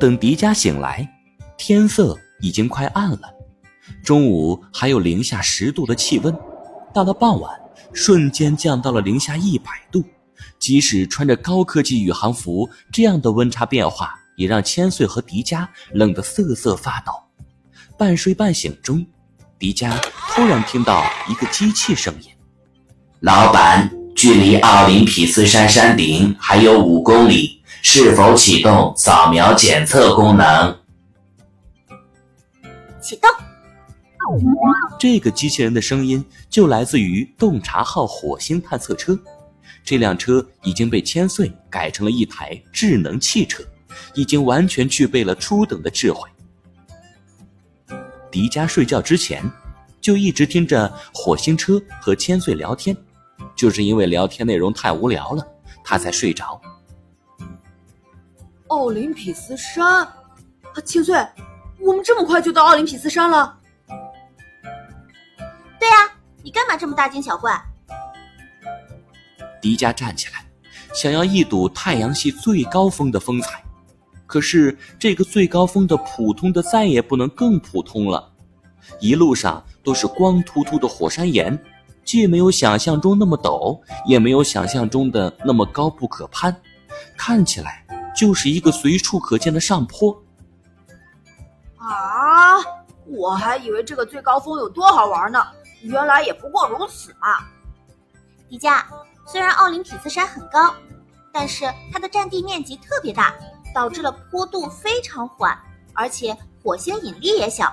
等迪迦醒来，天色已经快暗了，中午还有零下十度的气温，到了傍晚，瞬间降到了零下一百度。即使穿着高科技宇航服，这样的温差变化也让千岁和迪迦冷得瑟瑟发抖。半睡半醒中，迪迦突然听到一个机器声音：“老板，距离奥林匹斯山山顶还有五公里，是否启动扫描检测功能？”启动。这个机器人的声音就来自于洞察号火星探测车。这辆车已经被千岁改成了一台智能汽车，已经完全具备了初等的智慧。迪迦睡觉之前，就一直听着火星车和千岁聊天，就是因为聊天内容太无聊了，他才睡着。奥林匹斯山，啊，千岁，我们这么快就到奥林匹斯山了？对呀，你干嘛这么大惊小怪？迪迦站起来，想要一睹太阳系最高峰的风采，可是这个最高峰的普通的再也不能更普通了，一路上都是光秃秃的火山岩，既没有想象中那么陡，也没有想象中的那么高不可攀，看起来就是一个随处可见的上坡。啊，我还以为这个最高峰有多好玩呢，原来也不过如此嘛，迪迦。虽然奥林匹斯山很高，但是它的占地面积特别大，导致了坡度非常缓，而且火星引力也小，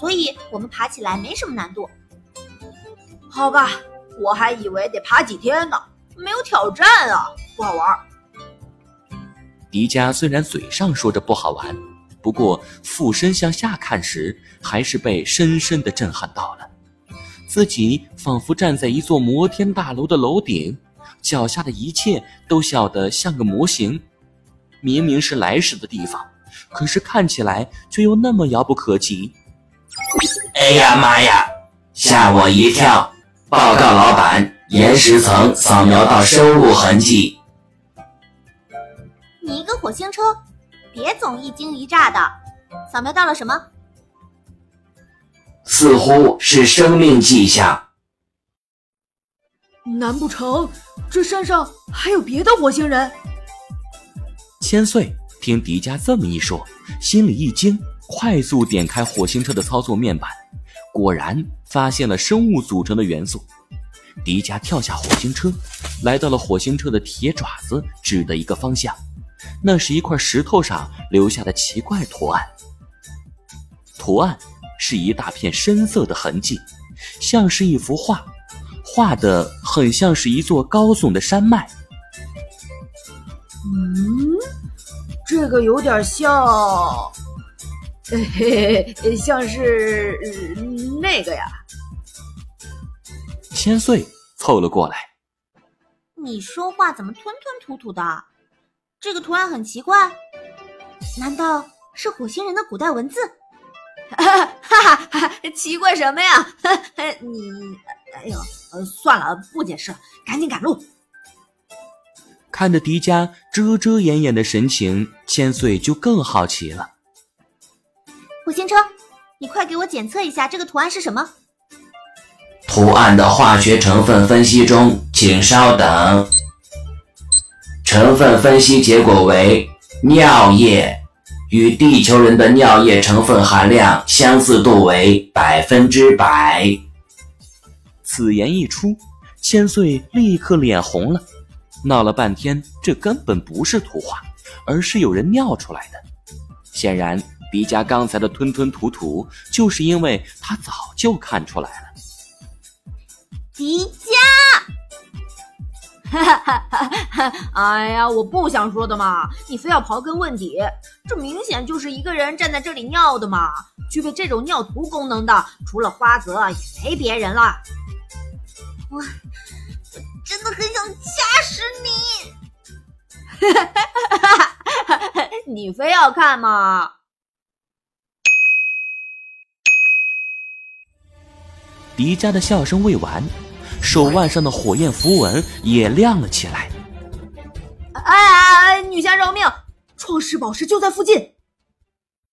所以我们爬起来没什么难度。好吧，我还以为得爬几天呢，没有挑战啊，不好玩。迪迦虽然嘴上说着不好玩，不过俯身向下看时，还是被深深的震撼到了，自己仿佛站在一座摩天大楼的楼顶。脚下的一切都小得像个模型，明明是来时的地方，可是看起来却又那么遥不可及。哎呀妈呀，吓我一跳！报告老板，岩石层扫描到生物痕迹。你一个火星车，别总一惊一乍的。扫描到了什么？似乎是生命迹象。难不成这山上还有别的火星人？千岁听迪迦这么一说，心里一惊，快速点开火星车的操作面板，果然发现了生物组成的元素。迪迦跳下火星车，来到了火星车的铁爪子指的一个方向，那是一块石头上留下的奇怪图案。图案是一大片深色的痕迹，像是一幅画。画的很像是一座高耸的山脉。嗯，这个有点像，嘿嘿，像是那个呀。千岁凑了过来。你说话怎么吞吞吐吐的？这个图案很奇怪，难道是火星人的古代文字？哈 哈哈！奇怪什么呀？你，哎呦！呃，算了，不解释了，赶紧赶路。看着迪迦遮遮掩掩的神情，千岁就更好奇了。火星车，你快给我检测一下这个图案是什么？图案的化学成分分析中，请稍等。成分分析结果为尿液，与地球人的尿液成分含量相似度为百分之百。此言一出，千岁立刻脸红了，闹了半天，这根本不是图画，而是有人尿出来的。显然，迪迦刚才的吞吞吐吐，就是因为他早就看出来了。迪迦！哎呀，我不想说的嘛，你非要刨根问底，这明显就是一个人站在这里尿的嘛。具备这种尿图功能的，除了花泽，也没别人了。我我真的很想掐死你！你非要看吗？迪迦的笑声未完，手腕上的火焰符文也亮了起来。哎哎哎，女侠饶命！创世宝石就在附近。